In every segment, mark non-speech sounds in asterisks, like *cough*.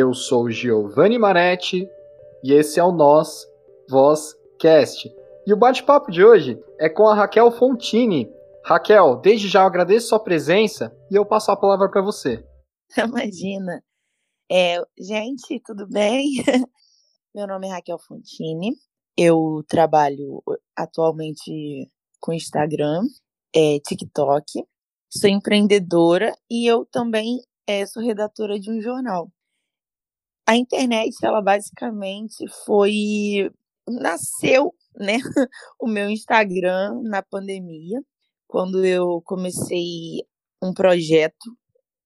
Eu sou Giovanni Maretti e esse é o Nós Vozcast. E o bate-papo de hoje é com a Raquel Fontini. Raquel, desde já eu agradeço sua presença e eu passo a palavra para você. *laughs* Imagina. É, gente, tudo bem? *laughs* Meu nome é Raquel Fontini. Eu trabalho atualmente com Instagram, é, TikTok. Sou empreendedora e eu também é, sou redatora de um jornal. A internet, ela basicamente foi nasceu, né, *laughs* o meu Instagram na pandemia, quando eu comecei um projeto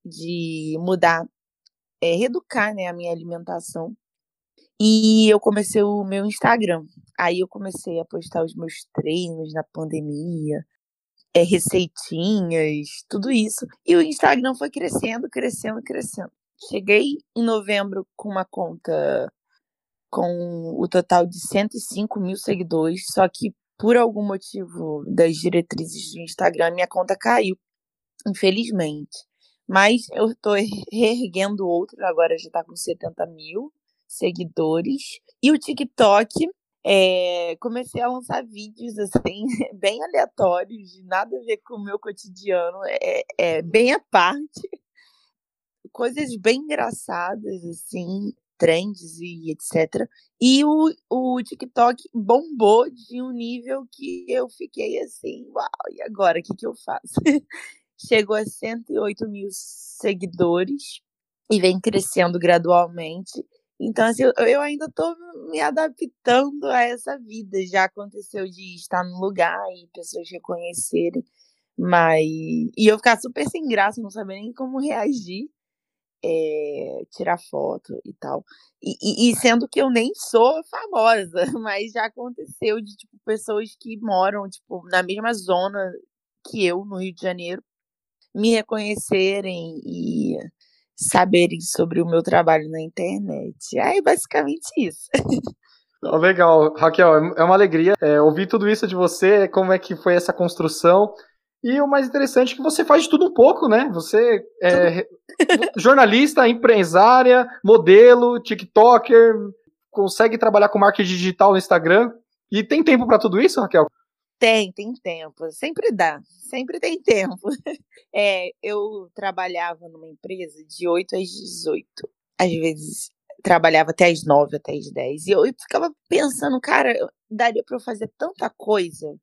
de mudar, é, reeducar, né, a minha alimentação. E eu comecei o meu Instagram. Aí eu comecei a postar os meus treinos na pandemia, é, receitinhas, tudo isso. E o Instagram foi crescendo, crescendo, crescendo. Cheguei em novembro com uma conta com o total de 105 mil seguidores, só que por algum motivo das diretrizes do Instagram, minha conta caiu, infelizmente. Mas eu estou reerguendo outro, agora já está com 70 mil seguidores. E o TikTok, é, comecei a lançar vídeos assim, *laughs* bem aleatórios, nada a ver com o meu cotidiano, é, é bem à parte. Coisas bem engraçadas, assim, trends e etc. E o, o TikTok bombou de um nível que eu fiquei assim, uau, e agora o que, que eu faço? *laughs* Chegou a 108 mil seguidores e vem crescendo gradualmente. Então, assim, eu, ainda estou me adaptando a essa vida. Já aconteceu de estar num lugar e pessoas reconhecerem, mas. E eu ficar super sem graça, não saber nem como reagir é, tirar foto e tal. E, e, e, sendo que eu nem sou famosa, *laughs* mas já aconteceu de tipo, pessoas que moram tipo, na mesma zona que eu, no Rio de Janeiro, me reconhecerem e saberem sobre o meu trabalho na internet. Aí, basicamente isso. Legal, Raquel, é, é uma alegria é, ouvir tudo isso de você, como é que foi essa construção. E o mais interessante é que você faz de tudo um pouco, né? Você é jornalista, *laughs* empresária, modelo, TikToker, consegue trabalhar com marketing digital no Instagram. E tem tempo para tudo isso, Raquel? Tem, tem tempo. Sempre dá. Sempre tem tempo. *laughs* É, eu trabalhava numa empresa de 8 às 18. Às vezes trabalhava até às 9, até às 10. E eu ficava pensando, cara, daria para eu fazer tanta coisa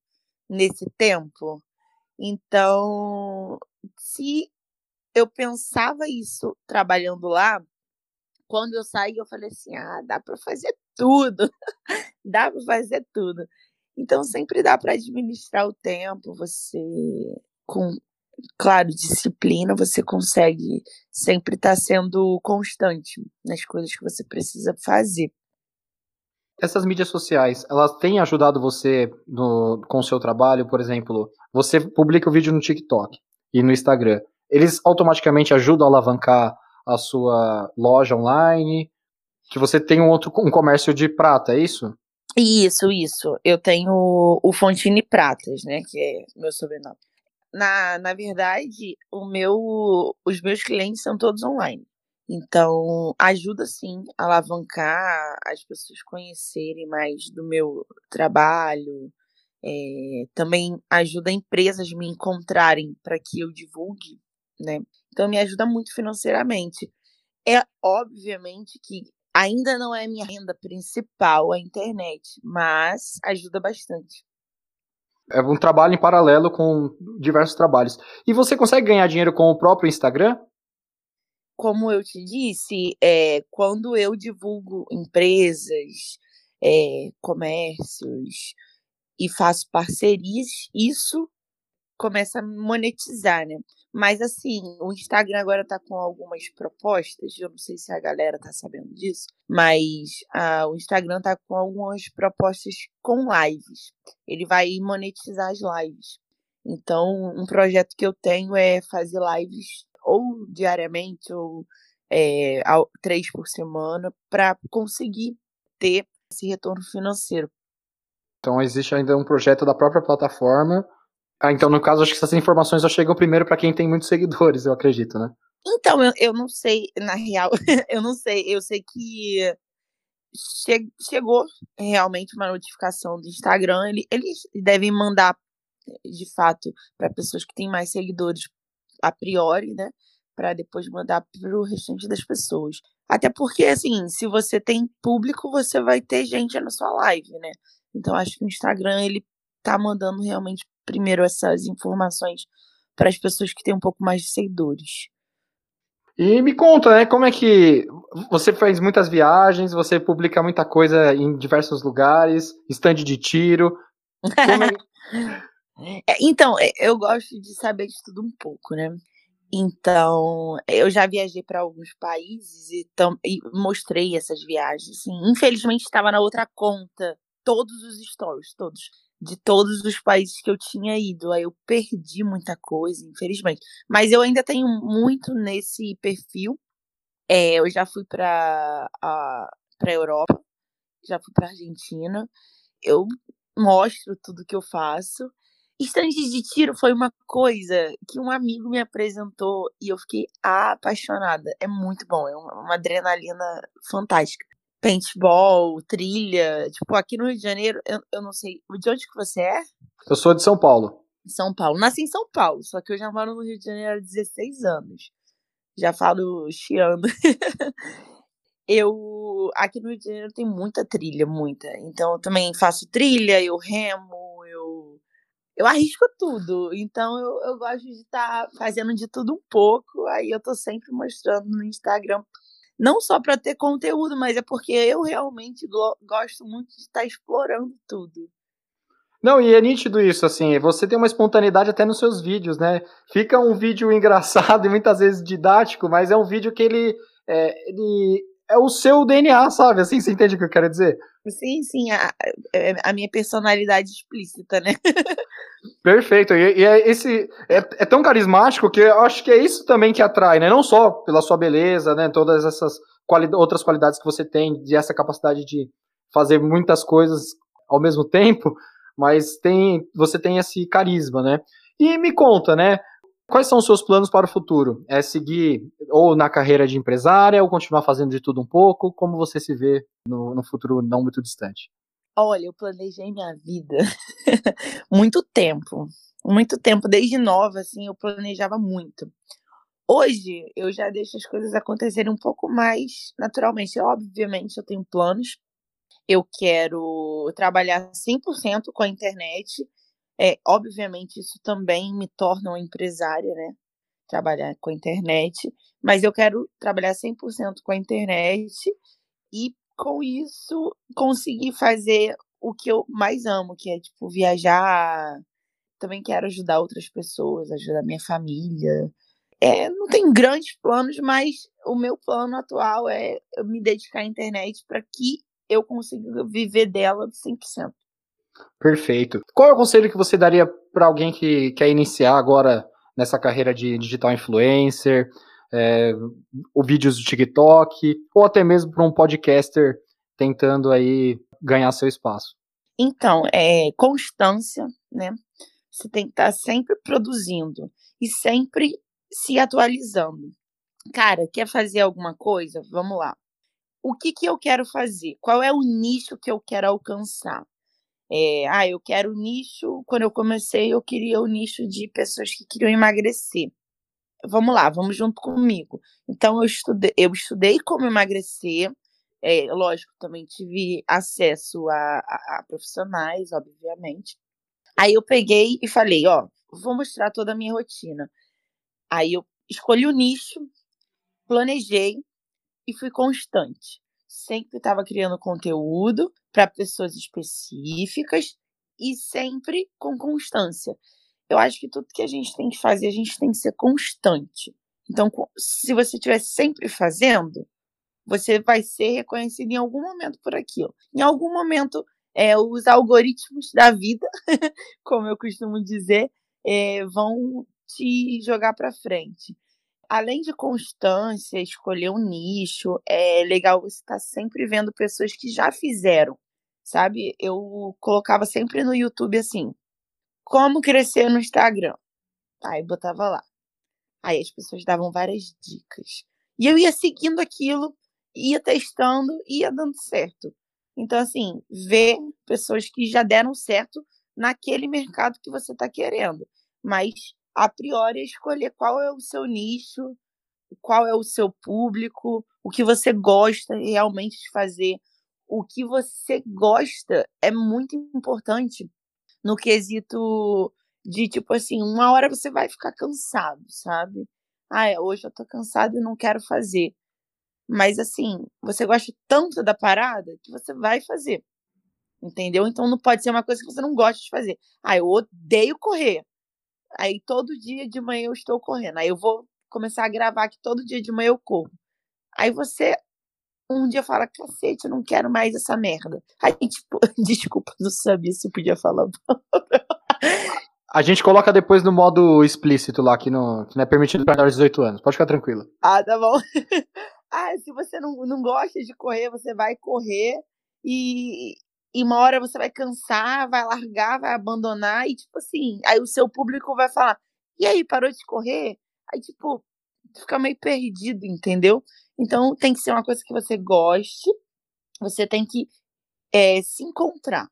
nesse tempo então, se eu pensava isso trabalhando lá, quando eu saí, eu falei assim: ah, dá para fazer tudo, *laughs* dá para fazer tudo. Então, sempre dá para administrar o tempo, você, com, claro, disciplina, você consegue sempre estar tá sendo constante nas coisas que você precisa fazer. Essas mídias sociais, elas têm ajudado você no, com o seu trabalho, por exemplo, você publica o vídeo no TikTok e no Instagram. Eles automaticamente ajudam a alavancar a sua loja online, que você tem um outro um comércio de prata, é isso? Isso, isso. Eu tenho o Fontine Pratas, né, que é meu sobrenome. Na, na verdade, o meu, os meus clientes são todos online. Então, ajuda sim a alavancar as pessoas conhecerem mais do meu trabalho. É, também ajuda empresas me encontrarem para que eu divulgue, né? Então, me ajuda muito financeiramente. É obviamente que ainda não é minha renda principal a internet, mas ajuda bastante. É um trabalho em paralelo com diversos trabalhos. E você consegue ganhar dinheiro com o próprio Instagram? Como eu te disse, é, quando eu divulgo empresas, é, comércios e faço parcerias, isso começa a monetizar, né? Mas assim, o Instagram agora tá com algumas propostas, eu não sei se a galera tá sabendo disso, mas ah, o Instagram tá com algumas propostas com lives. Ele vai monetizar as lives. Então, um projeto que eu tenho é fazer lives ou diariamente ou é, três por semana para conseguir ter esse retorno financeiro. Então existe ainda um projeto da própria plataforma. Ah, então no caso acho que essas informações só chegam primeiro para quem tem muitos *laughs* seguidores, eu acredito, né? Então, eu, eu não sei, na real, *laughs* eu não sei. Eu sei que che chegou realmente uma notificação do Instagram. Ele, eles devem mandar, de fato, para pessoas que têm mais seguidores a priori, né? Para depois mandar para o restante das pessoas. Até porque, assim, se você tem público, você vai ter gente na sua live, né? Então, acho que o Instagram, ele tá mandando realmente primeiro essas informações para as pessoas que têm um pouco mais de seguidores. E me conta, né, como é que você faz muitas viagens, você publica muita coisa em diversos lugares, estande de tiro. É... *laughs* então, eu gosto de saber de tudo um pouco, né? Então, eu já viajei para alguns países e, e, mostrei essas viagens. Assim. Infelizmente, estava na outra conta todos os stories, todos de todos os países que eu tinha ido. Aí eu perdi muita coisa, infelizmente. Mas eu ainda tenho muito nesse perfil. É, eu já fui para a para Europa, já fui para Argentina. Eu mostro tudo que eu faço. Estandes de tiro foi uma coisa que um amigo me apresentou e eu fiquei apaixonada. É muito bom, é uma, uma adrenalina fantástica paintball, trilha. Tipo, aqui no Rio de Janeiro, eu, eu não sei. De onde que você é? Eu sou de São Paulo. São Paulo. Nasci em São Paulo, só que eu já moro no Rio de Janeiro há 16 anos. Já falo chiando. *laughs* eu. Aqui no Rio de Janeiro tem muita trilha, muita. Então eu também faço trilha, eu remo. Eu arrisco tudo. Então eu, eu gosto de estar tá fazendo de tudo um pouco. Aí eu tô sempre mostrando no Instagram não só para ter conteúdo, mas é porque eu realmente gosto muito de estar explorando tudo. Não, e é nítido isso, assim, você tem uma espontaneidade até nos seus vídeos, né? Fica um vídeo *laughs* engraçado e muitas vezes didático, mas é um vídeo que ele é, ele é o seu DNA, sabe? Assim, você entende o que eu quero dizer? Sim, sim, a, é, a minha personalidade explícita, né? *laughs* Perfeito, e, e é, esse é, é, tão carismático que eu acho que é isso também que atrai, né? Não só pela sua beleza, né? Todas essas quali outras qualidades que você tem, de essa capacidade de fazer muitas coisas ao mesmo tempo, mas tem você tem esse carisma, né? E me conta, né? Quais são os seus planos para o futuro? É seguir ou na carreira de empresária ou continuar fazendo de tudo um pouco? Como você se vê no, no futuro não muito distante? Olha, eu planejei minha vida *laughs* muito tempo. Muito tempo, desde nova, assim, eu planejava muito. Hoje, eu já deixo as coisas acontecerem um pouco mais naturalmente. Obviamente, eu tenho planos. Eu quero trabalhar 100% com a internet é, obviamente, isso também me torna uma empresária, né? Trabalhar com a internet, mas eu quero trabalhar 100% com a internet e com isso conseguir fazer o que eu mais amo, que é tipo viajar. Também quero ajudar outras pessoas, ajudar minha família. É, não tenho grandes planos, mas o meu plano atual é me dedicar à internet para que eu consiga viver dela 100%. Perfeito. Qual é o conselho que você daria para alguém que quer iniciar agora nessa carreira de digital influencer, é, o vídeos do TikTok, ou até mesmo para um podcaster tentando aí ganhar seu espaço? Então, é constância, né? Você tem que estar sempre produzindo e sempre se atualizando. Cara, quer fazer alguma coisa? Vamos lá. O que, que eu quero fazer? Qual é o nicho que eu quero alcançar? É, ah, eu quero nicho. Quando eu comecei, eu queria o nicho de pessoas que queriam emagrecer. Vamos lá, vamos junto comigo. Então, eu estudei, eu estudei como emagrecer. É, lógico, também tive acesso a, a, a profissionais, obviamente. Aí eu peguei e falei, ó, vou mostrar toda a minha rotina. Aí eu escolhi o nicho, planejei e fui constante sempre estava criando conteúdo para pessoas específicas e sempre com constância. Eu acho que tudo que a gente tem que fazer, a gente tem que ser constante. Então, se você estiver sempre fazendo, você vai ser reconhecido em algum momento por aquilo. Em algum momento, é, os algoritmos da vida, *laughs* como eu costumo dizer, é, vão te jogar para frente além de constância, escolher um nicho, é legal você estar tá sempre vendo pessoas que já fizeram, sabe? Eu colocava sempre no YouTube assim, como crescer no Instagram. Aí botava lá. Aí as pessoas davam várias dicas. E eu ia seguindo aquilo, ia testando, ia dando certo. Então, assim, ver pessoas que já deram certo naquele mercado que você está querendo. Mas, a priori, é escolher qual é o seu nicho, qual é o seu público, o que você gosta realmente de fazer. O que você gosta é muito importante no quesito de, tipo assim, uma hora você vai ficar cansado, sabe? Ah, hoje eu tô cansado e não quero fazer. Mas, assim, você gosta tanto da parada que você vai fazer. Entendeu? Então não pode ser uma coisa que você não gosta de fazer. Ah, eu odeio correr. Aí todo dia de manhã eu estou correndo. Aí eu vou começar a gravar que todo dia de manhã eu corro. Aí você um dia fala, cacete, eu não quero mais essa merda. Aí, *laughs* tipo, *laughs* desculpa, não sabia se podia falar. *laughs* A gente coloca depois no modo explícito lá, que não, que não é permitido para de 18 anos. Pode ficar tranquilo. Ah, tá bom. ah, se você não, não gosta de correr, você vai correr e, e uma hora você vai cansar, vai largar, vai abandonar, e tipo assim, aí o seu público vai falar, e aí, parou de correr? Aí, tipo, fica meio perdido, entendeu? Então tem que ser uma coisa que você goste, você tem que é, se encontrar.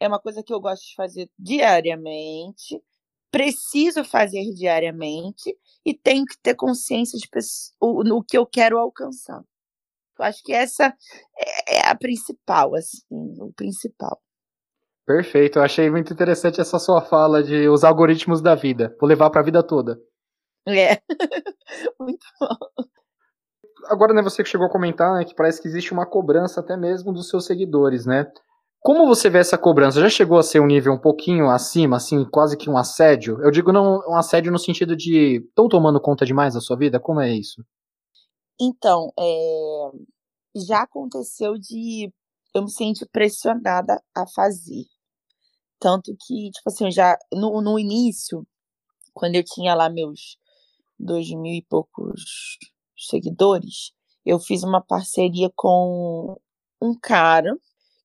É uma coisa que eu gosto de fazer diariamente, preciso fazer diariamente e tenho que ter consciência de no que eu quero alcançar. Eu acho que essa é, é a principal, assim, o principal. Perfeito, eu achei muito interessante essa sua fala de os algoritmos da vida. Vou levar para a vida toda. É, *laughs* muito bom. Agora, né, você que chegou a comentar, né, que parece que existe uma cobrança até mesmo dos seus seguidores, né? Como você vê essa cobrança? Já chegou a ser um nível um pouquinho acima, assim, quase que um assédio? Eu digo não um assédio no sentido de estão tomando conta demais da sua vida? Como é isso? Então, é... já aconteceu de eu me sentir pressionada a fazer. Tanto que, tipo assim, já no, no início, quando eu tinha lá meus dois mil e poucos seguidores, eu fiz uma parceria com um cara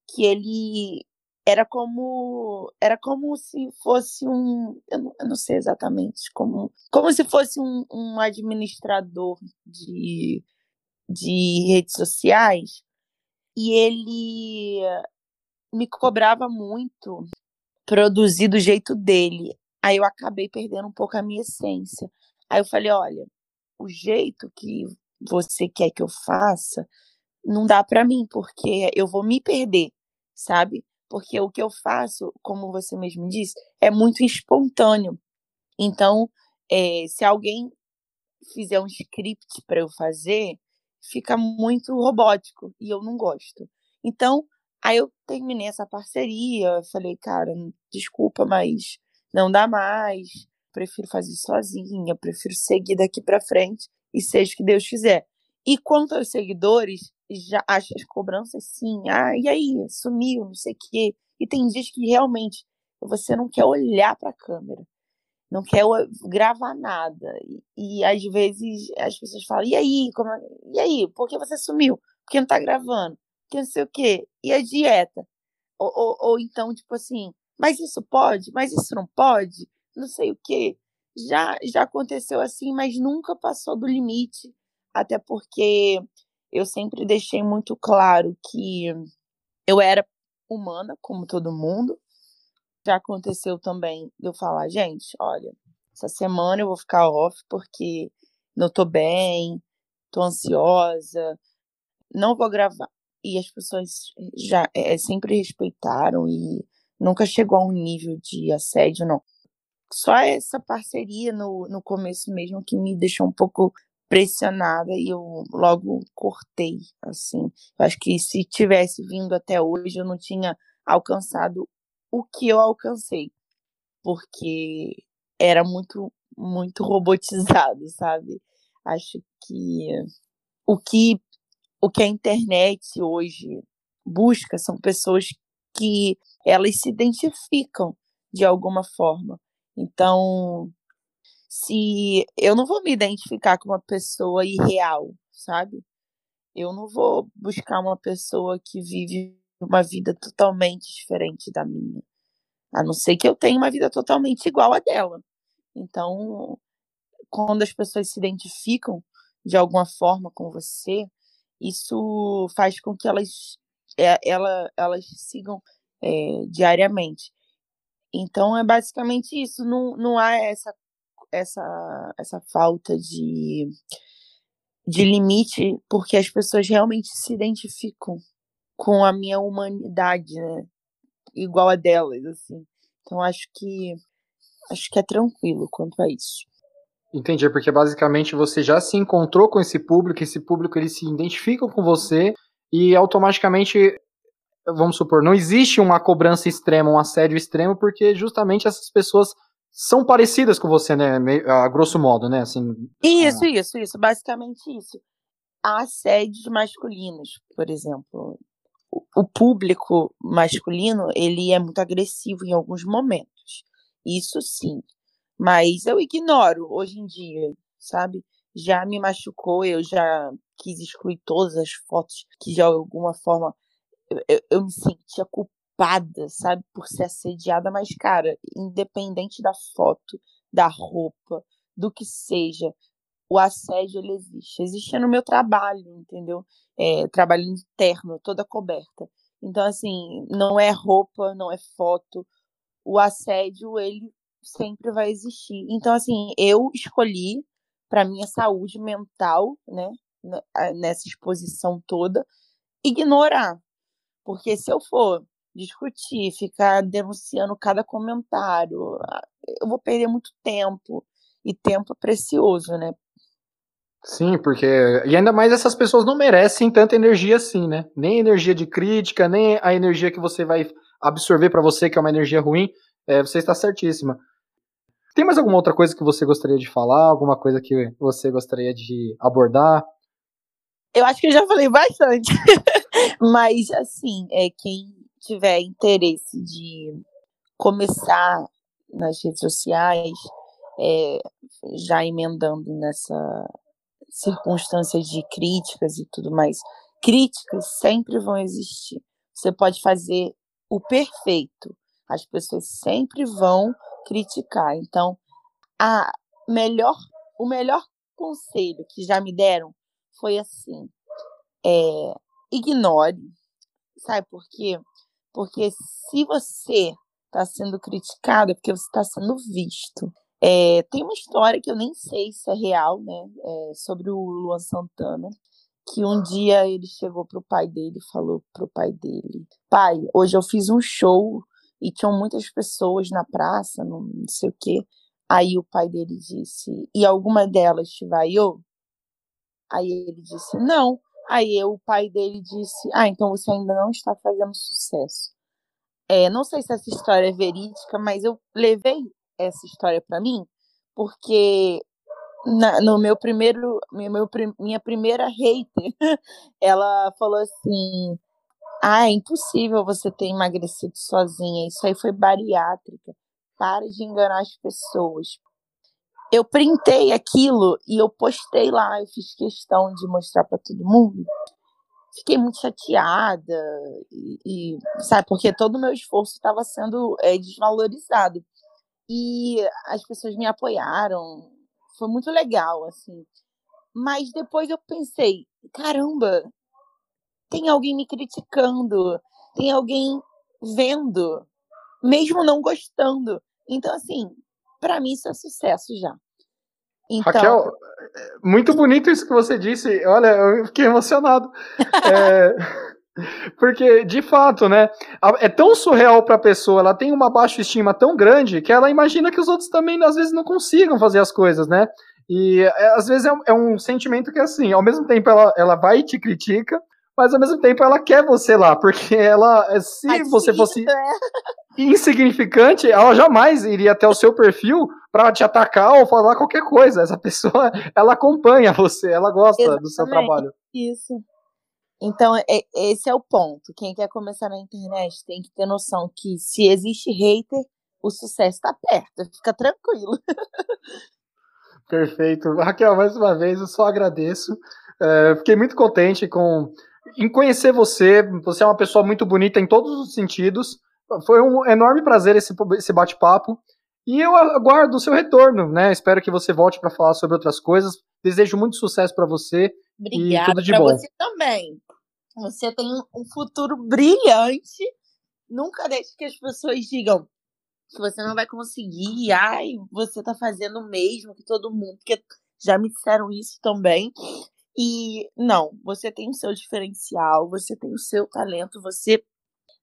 que ele era como era como se fosse um eu não, eu não sei exatamente como como se fosse um, um administrador de de redes sociais e ele me cobrava muito produzir do jeito dele aí eu acabei perdendo um pouco a minha essência aí eu falei olha o jeito que você quer que eu faça não dá para mim porque eu vou me perder sabe? Porque o que eu faço, como você mesmo disse, é muito espontâneo. Então, é, se alguém fizer um script para eu fazer, fica muito robótico e eu não gosto. Então, aí eu terminei essa parceria, falei, cara, desculpa, mas não dá mais, prefiro fazer sozinha, prefiro seguir daqui para frente e seja o que Deus quiser. E quanto aos seguidores, já acha as cobranças sim. Ah, e aí, sumiu, não sei o quê. E tem dias que realmente você não quer olhar para a câmera, não quer gravar nada. E, e, às vezes as pessoas falam: e aí, como é... e aí, por que você sumiu? Por que não tá gravando? Que não sei o quê. E a dieta? Ou, ou, ou então, tipo assim, mas isso pode? Mas isso não pode? Não sei o quê. Já, já aconteceu assim, mas nunca passou do limite. Até porque eu sempre deixei muito claro que eu era humana, como todo mundo. Já aconteceu também eu falar, gente, olha, essa semana eu vou ficar off porque não tô bem, tô ansiosa, não vou gravar. E as pessoas já é, sempre respeitaram e nunca chegou a um nível de assédio, não. Só essa parceria no, no começo mesmo que me deixou um pouco pressionada e eu logo cortei, assim. Eu acho que se tivesse vindo até hoje, eu não tinha alcançado o que eu alcancei, porque era muito, muito *laughs* robotizado, sabe? Acho que o que o que a internet hoje busca são pessoas que elas se identificam de alguma forma. Então, se eu não vou me identificar com uma pessoa irreal, sabe? Eu não vou buscar uma pessoa que vive uma vida totalmente diferente da minha. A não ser que eu tenha uma vida totalmente igual a dela. Então, quando as pessoas se identificam de alguma forma com você, isso faz com que elas, é, ela, elas sigam é, diariamente. Então é basicamente isso. Não, não há essa, essa, essa falta de, de limite, porque as pessoas realmente se identificam com a minha humanidade, né? Igual a delas, assim. Então acho que acho que é tranquilo quanto a isso. Entendi, porque basicamente você já se encontrou com esse público, esse público eles se identificam com você e automaticamente, vamos supor, não existe uma cobrança extrema, um assédio extremo, porque justamente essas pessoas são parecidas com você, né, a grosso modo, né, assim. Isso, isso, isso, basicamente isso. Há assédios masculinos, por exemplo. O público masculino, ele é muito agressivo em alguns momentos. Isso sim. Mas eu ignoro hoje em dia, sabe? Já me machucou, eu já quis excluir todas as fotos que de alguma forma eu, eu me sentia culpada, sabe, por ser assediada, mas cara, independente da foto, da roupa, do que seja, o assédio ele existe. Existe no meu trabalho, entendeu? É, trabalho interno, toda coberta. Então, assim, não é roupa, não é foto. O assédio, ele sempre vai existir. Então, assim, eu escolhi para minha saúde mental, né, nessa exposição toda, ignorar. Porque se eu for discutir, ficar denunciando cada comentário, eu vou perder muito tempo. E tempo é precioso, né? Sim, porque. E ainda mais essas pessoas não merecem tanta energia assim, né? Nem energia de crítica, nem a energia que você vai absorver para você, que é uma energia ruim. É, você está certíssima. Tem mais alguma outra coisa que você gostaria de falar? Alguma coisa que você gostaria de abordar? Eu acho que eu já falei bastante. *laughs* Mas, assim, é, quem tiver interesse de começar nas redes sociais, é, já emendando nessa circunstância de críticas e tudo mais, críticas sempre vão existir. Você pode fazer o perfeito. As pessoas sempre vão criticar. Então, a melhor, o melhor conselho que já me deram foi assim: é, ignore. Sabe por quê? Porque se você está sendo criticado, é porque você está sendo visto. É, tem uma história que eu nem sei se é real, né? É, sobre o Luan Santana. Que um dia ele chegou pro pai dele e falou pro pai dele: Pai, hoje eu fiz um show e tinham muitas pessoas na praça, não, não sei o quê. Aí o pai dele disse: E alguma delas te vaiou? Aí ele disse: Não. Aí o pai dele disse: Ah, então você ainda não está fazendo sucesso. É, não sei se essa história é verídica, mas eu levei essa história para mim porque na, no meu primeiro, meu, minha primeira hater, *laughs* ela falou assim: ah, é impossível você ter emagrecido sozinha. Isso aí foi bariátrica. Para de enganar as pessoas. Eu printei aquilo e eu postei lá. Eu fiz questão de mostrar para todo mundo. Fiquei muito chateada e, e sabe porque todo o meu esforço estava sendo é, desvalorizado e as pessoas me apoiaram. Foi muito legal, assim. Mas depois eu pensei, caramba, tem alguém me criticando, tem alguém vendo, mesmo não gostando. Então, assim, para mim isso é sucesso já. Então... Raquel, muito bonito isso que você disse. Olha, eu fiquei emocionado. *laughs* é, porque, de fato, né? É tão surreal para a pessoa, ela tem uma baixa estima tão grande que ela imagina que os outros também, às vezes, não consigam fazer as coisas, né? E é, às vezes é um, é um, sentimento que, assim, ao mesmo tempo ela, ela vai e te critica, mas ao mesmo tempo ela quer você lá, porque ela, se você fosse é. insignificante, ela jamais iria até o seu perfil para te atacar ou falar qualquer coisa. Essa pessoa, *laughs* ela acompanha você, ela gosta Exatamente. do seu trabalho. Isso. Então, é, esse é o ponto. Quem quer começar na internet tem que ter noção que se existe hater, o sucesso está perto. Fica tranquilo. *laughs* Perfeito. Raquel, mais uma vez, eu só agradeço. É, fiquei muito contente com em conhecer você. Você é uma pessoa muito bonita em todos os sentidos. Foi um enorme prazer esse, esse bate-papo. E eu aguardo o seu retorno, né? Espero que você volte para falar sobre outras coisas. Desejo muito sucesso para você. Obrigada para você também. Você tem um futuro brilhante. Nunca deixe que as pessoas digam que você não vai conseguir. Ai, você tá fazendo o mesmo que todo mundo. Porque já me disseram isso também. E não, você tem o seu diferencial, você tem o seu talento, você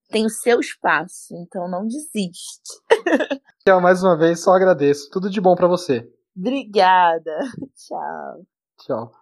tem o seu espaço, então não desiste. *laughs* Então, mais uma vez, só agradeço. Tudo de bom para você. Obrigada. *laughs* Tchau. Tchau.